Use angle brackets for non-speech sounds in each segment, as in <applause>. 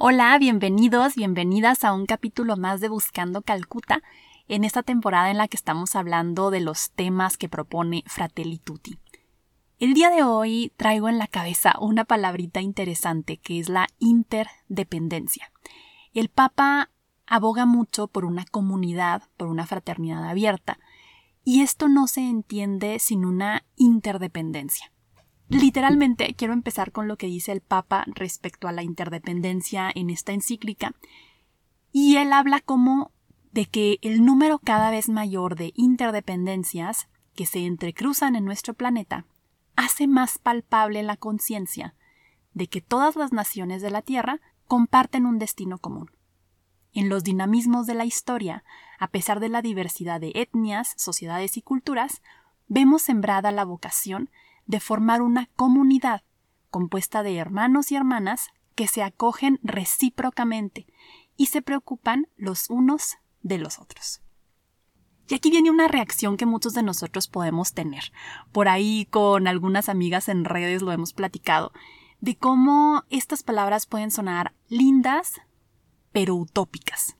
Hola, bienvenidos, bienvenidas a un capítulo más de Buscando Calcuta, en esta temporada en la que estamos hablando de los temas que propone Fratelli Tutti. El día de hoy traigo en la cabeza una palabrita interesante que es la interdependencia. El Papa aboga mucho por una comunidad, por una fraternidad abierta, y esto no se entiende sin una interdependencia. Literalmente quiero empezar con lo que dice el Papa respecto a la interdependencia en esta encíclica. Y él habla como de que el número cada vez mayor de interdependencias que se entrecruzan en nuestro planeta hace más palpable la conciencia de que todas las naciones de la Tierra comparten un destino común. En los dinamismos de la historia, a pesar de la diversidad de etnias, sociedades y culturas, vemos sembrada la vocación de formar una comunidad compuesta de hermanos y hermanas que se acogen recíprocamente y se preocupan los unos de los otros. Y aquí viene una reacción que muchos de nosotros podemos tener. Por ahí con algunas amigas en redes lo hemos platicado, de cómo estas palabras pueden sonar lindas, pero utópicas.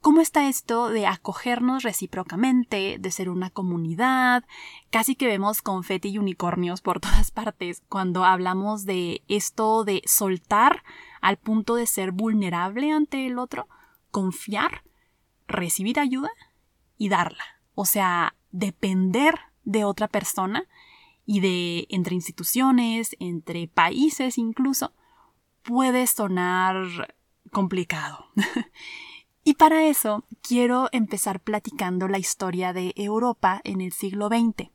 ¿Cómo está esto de acogernos recíprocamente, de ser una comunidad? Casi que vemos confeti y unicornios por <laughs> todas partes cuando hablamos de esto de soltar al punto de ser vulnerable ante el otro, confiar, recibir ayuda y darla. O sea, depender de otra persona y de entre instituciones, entre países incluso, puede sonar complicado. <laughs> Y para eso quiero empezar platicando la historia de Europa en el siglo XX.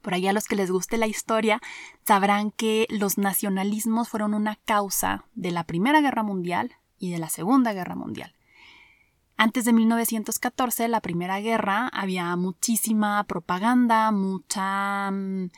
Por allá a los que les guste la historia sabrán que los nacionalismos fueron una causa de la Primera Guerra Mundial y de la Segunda Guerra Mundial. Antes de 1914, la Primera Guerra, había muchísima propaganda, mucha mm,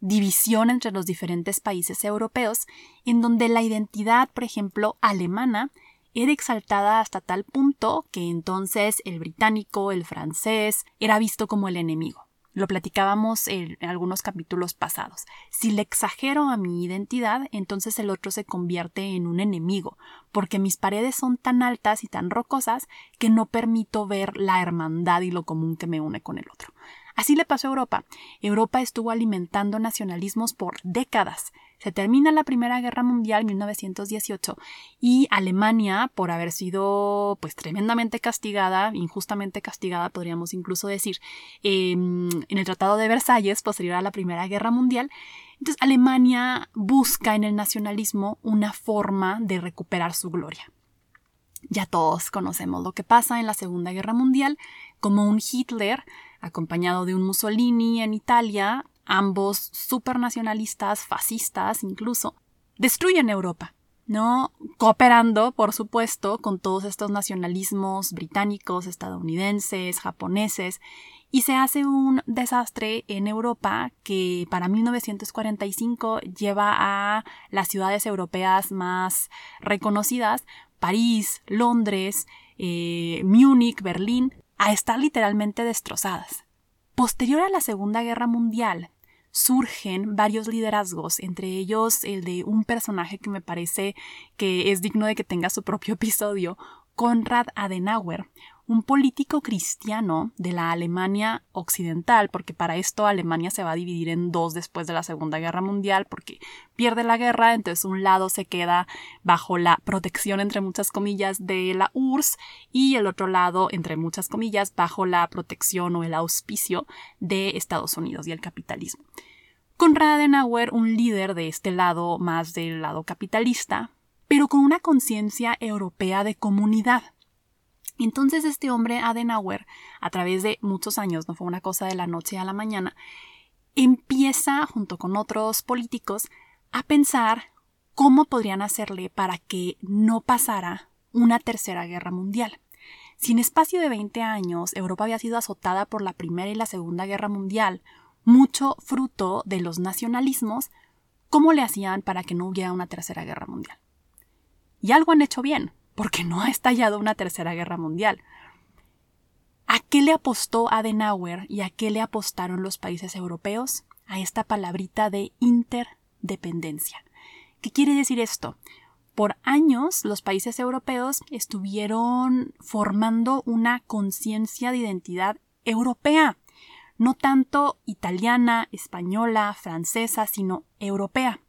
división entre los diferentes países europeos, en donde la identidad, por ejemplo, alemana, era exaltada hasta tal punto que entonces el británico, el francés, era visto como el enemigo. Lo platicábamos en algunos capítulos pasados. Si le exagero a mi identidad, entonces el otro se convierte en un enemigo, porque mis paredes son tan altas y tan rocosas que no permito ver la hermandad y lo común que me une con el otro. Así le pasó a Europa. Europa estuvo alimentando nacionalismos por décadas. Se termina la Primera Guerra Mundial 1918 y Alemania, por haber sido pues tremendamente castigada, injustamente castigada podríamos incluso decir, em, en el Tratado de Versalles posterior a la Primera Guerra Mundial, entonces Alemania busca en el nacionalismo una forma de recuperar su gloria. Ya todos conocemos lo que pasa en la Segunda Guerra Mundial, como un Hitler acompañado de un Mussolini en Italia, ambos supernacionalistas, fascistas incluso, destruyen Europa, ¿no? Cooperando, por supuesto, con todos estos nacionalismos británicos, estadounidenses, japoneses, y se hace un desastre en Europa que para 1945 lleva a las ciudades europeas más reconocidas, París, Londres, eh, Múnich, Berlín, a estar literalmente destrozadas. Posterior a la Segunda Guerra Mundial, surgen varios liderazgos, entre ellos el de un personaje que me parece que es digno de que tenga su propio <laughs> episodio, Konrad Adenauer, un político cristiano de la Alemania occidental, porque para esto Alemania se va a dividir en dos después de la Segunda Guerra Mundial, porque pierde la guerra, entonces un lado se queda bajo la protección, entre muchas comillas, de la URSS y el otro lado, entre muchas comillas, bajo la protección o el auspicio de Estados Unidos y el capitalismo. Konrad Adenauer, un líder de este lado más del lado capitalista, pero con una conciencia europea de comunidad entonces este hombre, Adenauer, a través de muchos años, no fue una cosa de la noche a la mañana, empieza, junto con otros políticos, a pensar cómo podrían hacerle para que no pasara una tercera guerra mundial. Si en espacio de 20 años Europa había sido azotada por la Primera y la Segunda Guerra Mundial, mucho fruto de los nacionalismos, ¿cómo le hacían para que no hubiera una tercera guerra mundial? Y algo han hecho bien, porque no ha estallado una tercera guerra mundial. ¿A qué le apostó Adenauer y a qué le apostaron los países europeos? A esta palabrita de interdependencia. ¿Qué quiere decir esto? Por años los países europeos estuvieron formando una conciencia de identidad europea, no tanto italiana, española, francesa, sino europea,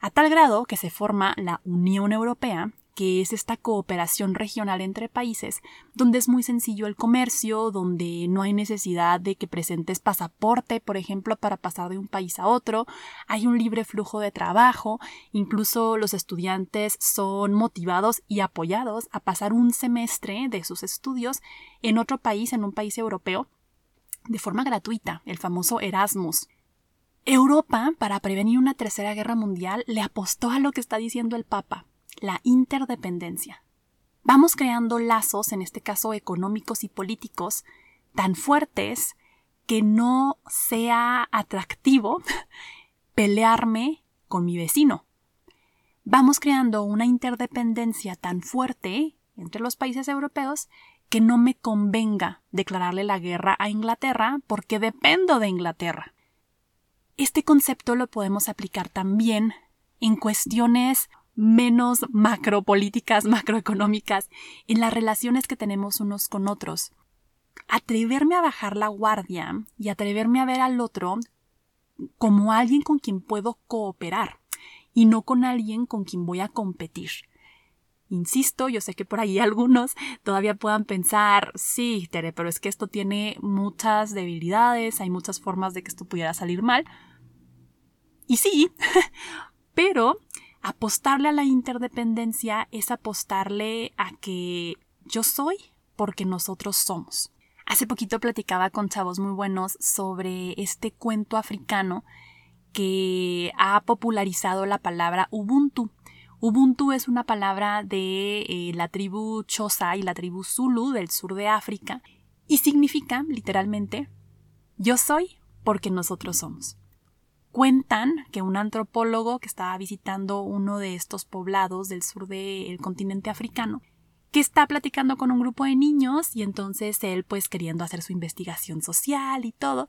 a tal grado que se forma la Unión Europea, que es esta cooperación regional entre países, donde es muy sencillo el comercio, donde no hay necesidad de que presentes pasaporte, por ejemplo, para pasar de un país a otro, hay un libre flujo de trabajo, incluso los estudiantes son motivados y apoyados a pasar un semestre de sus estudios en otro país, en un país europeo, de forma gratuita, el famoso Erasmus. Europa, para prevenir una tercera guerra mundial, le apostó a lo que está diciendo el Papa, la interdependencia. Vamos creando lazos, en este caso económicos y políticos, tan fuertes que no sea atractivo <laughs> pelearme con mi vecino. Vamos creando una interdependencia tan fuerte entre los países europeos que no me convenga declararle la guerra a Inglaterra porque dependo de Inglaterra. Este concepto lo podemos aplicar también en cuestiones menos macropolíticas, <laughs> macroeconómicas, en las relaciones que tenemos unos con otros. Atreverme a bajar la guardia y atreverme a ver al otro como alguien con quien puedo cooperar y no con alguien con quien voy a competir. Insisto, yo sé que por ahí <laughs> algunos todavía puedan pensar, sí, Tere, pero es que esto tiene muchas debilidades, hay muchas formas de que esto pudiera salir mal. Y sí, <laughs> pero apostarle a la interdependencia es apostarle a que yo soy porque nosotros somos. Hace poquito platicaba con chavos muy buenos sobre este cuento africano que ha popularizado la palabra Ubuntu. Ubuntu es una palabra de eh, la tribu Xhosa y la tribu Zulu del sur de África y significa literalmente yo soy porque nosotros somos. Cuentan que un antropólogo que estaba visitando uno de estos poblados del sur del continente africano, que está platicando con un grupo de niños y entonces él, pues queriendo hacer su investigación social y todo,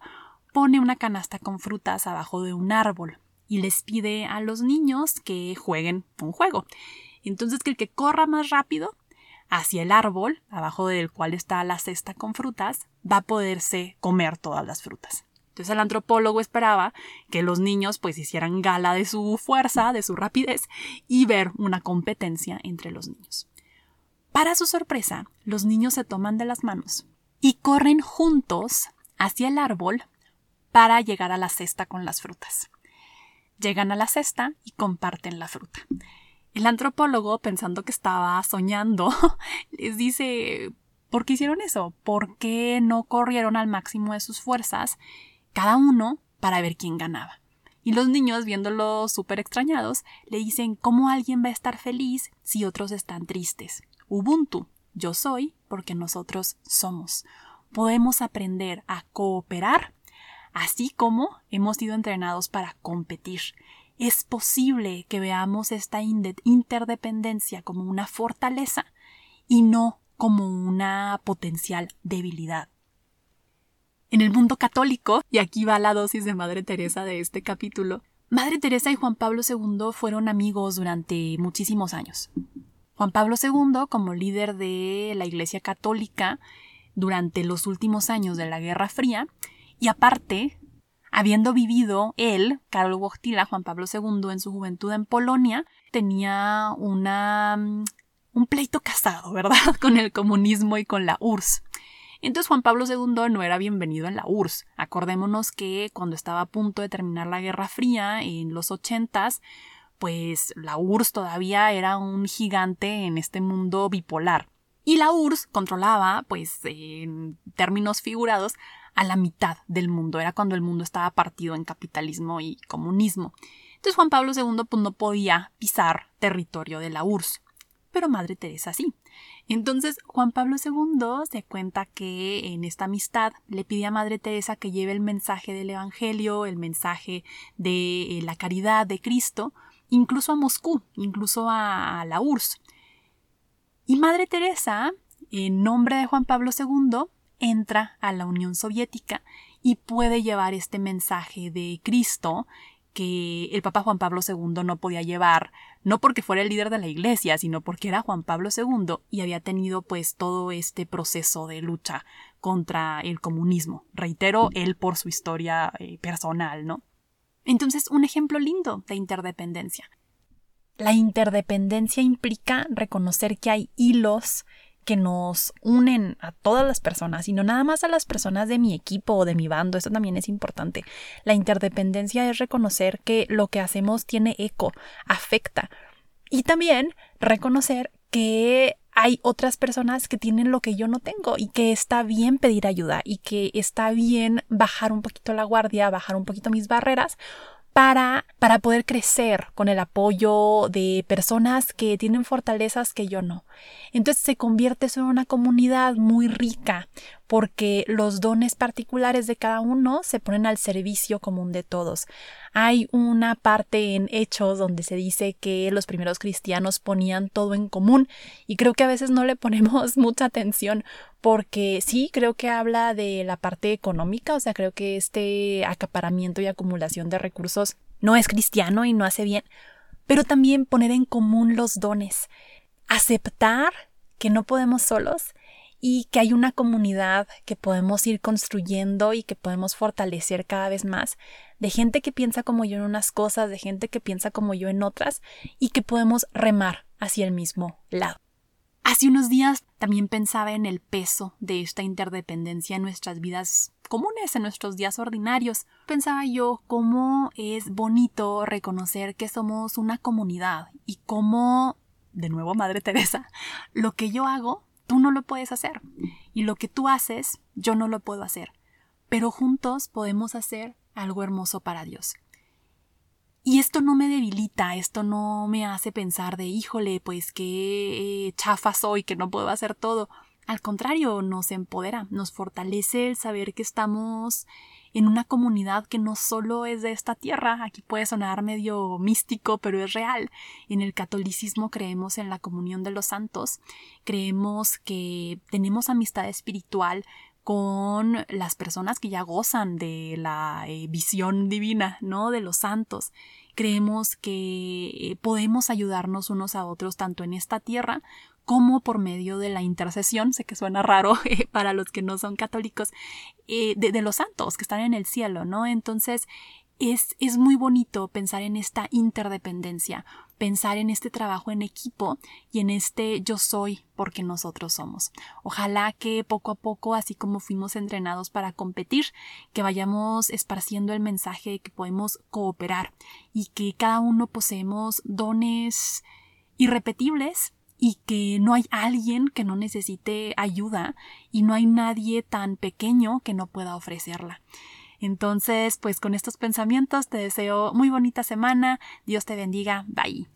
pone una canasta con frutas abajo de un árbol y les pide a los niños que jueguen un juego. Entonces que el que corra más rápido hacia el árbol, abajo del cual está la cesta con frutas, va a poderse comer todas las frutas. Entonces el antropólogo esperaba que los niños pues hicieran gala de su fuerza, de su rapidez y ver una competencia entre los niños. Para su sorpresa, los niños se toman de las manos y corren juntos hacia el árbol para llegar a la cesta con las frutas. Llegan a la cesta y comparten la fruta. El antropólogo, pensando que estaba soñando, <laughs> les dice ¿Por qué hicieron eso? ¿Por qué no corrieron al máximo de sus fuerzas cada uno para ver quién ganaba. Y los niños, viéndolo súper extrañados, le dicen cómo alguien va a estar feliz si otros están tristes. Ubuntu, yo soy porque nosotros somos. Podemos aprender a cooperar, así como hemos sido entrenados para competir. Es posible que veamos esta interdependencia como una fortaleza y no como una potencial debilidad. En el mundo católico, y aquí va la dosis de Madre Teresa de este capítulo, Madre Teresa y Juan Pablo II fueron amigos durante muchísimos años. Juan Pablo II, como líder de la Iglesia Católica durante los últimos años de la Guerra Fría, y aparte, habiendo vivido él, Karol Wojtyla, Juan Pablo II, en su juventud en Polonia, tenía una un pleito casado, <laughs> ¿verdad?, con el comunismo y con la URSS. Entonces Juan Pablo II no era bienvenido en la URSS. Acordémonos que cuando estaba a punto de terminar la Guerra Fría, en los ochentas, pues la URSS todavía era un gigante en este mundo bipolar. Y la URSS controlaba, pues en términos figurados, a la mitad del mundo. Era cuando el mundo estaba partido en capitalismo y comunismo. Entonces Juan Pablo II pues, no podía pisar territorio de la URSS. Pero Madre Teresa sí. Entonces Juan Pablo II se cuenta que en esta amistad le pide a Madre Teresa que lleve el mensaje del Evangelio, el mensaje de eh, la caridad de Cristo, incluso a Moscú, incluso a, la URSS. Y Madre Teresa, en nombre de Juan Pablo II, entra a la Unión Soviética y puede llevar este mensaje de Cristo que el Papa Juan Pablo II no podía llevar, no porque fuera el líder de la Iglesia, sino porque era Juan Pablo II y había tenido pues todo este proceso de lucha contra el comunismo. Reitero, él por su historia eh, personal, ¿no? Entonces, un ejemplo lindo de interdependencia. La interdependencia implica reconocer que hay hilos que nos unen a todas las personas y no nada más a las personas de mi equipo o de mi bando, esto también es importante. La interdependencia es reconocer que lo que hacemos tiene eco, afecta y también reconocer que hay otras personas que tienen lo que yo no tengo y que está bien pedir ayuda y que está bien bajar un poquito la guardia, bajar un poquito mis barreras para, para poder crecer con el apoyo de personas que tienen fortalezas que yo no. Entonces se convierte en una comunidad muy rica porque los dones particulares de cada uno se ponen al servicio común de todos. Hay una parte en Hechos donde se dice que los primeros cristianos ponían todo en común y creo que a veces no le ponemos <laughs> mucha atención porque sí, creo que habla de la parte económica, o sea, creo que este acaparamiento y acumulación de recursos no es cristiano y no hace bien, pero también poner en común los dones, aceptar que no podemos solos y que hay una comunidad que podemos ir construyendo y que podemos fortalecer cada vez más, de gente que piensa como yo en unas cosas, de gente que piensa como yo en otras y que podemos remar hacia el mismo lado. Hace unos días también pensaba en el peso de esta interdependencia en nuestras vidas comunes, en nuestros días ordinarios. Pensaba yo cómo es bonito reconocer que somos una comunidad y cómo, de nuevo Madre Teresa, lo que yo hago, tú no lo puedes hacer. Y lo que tú haces, yo no lo puedo hacer. Pero juntos podemos hacer algo hermoso para Dios. Y esto no me debilita, esto no me hace pensar de híjole, pues qué chafa soy, que no puedo hacer todo. Al contrario, nos empodera, nos fortalece el saber que estamos en una comunidad que no solo es de esta tierra, aquí puede sonar medio místico, pero es real. En el catolicismo creemos en la comunión de los santos, creemos que tenemos amistad espiritual con las personas que ya gozan de la eh, visión divina, ¿no? De los santos. Creemos que eh, podemos ayudarnos unos a otros tanto en esta tierra como por medio de la intercesión, sé que suena raro <laughs> eh, para los que no son católicos, de, de, los santos que están en el cielo, ¿no? Entonces, es, es muy bonito pensar en esta interdependencia, pensar en este trabajo en equipo y en este yo soy porque nosotros somos. Ojalá que poco a poco, así como fuimos entrenados para competir, que vayamos esparciendo el mensaje de que podemos cooperar y que cada uno poseemos dones irrepetibles y que no hay alguien que no necesite ayuda y no hay nadie tan pequeño que no pueda ofrecerla. Entonces, pues con estos pensamientos te deseo muy bonita semana. Dios te bendiga. Bye.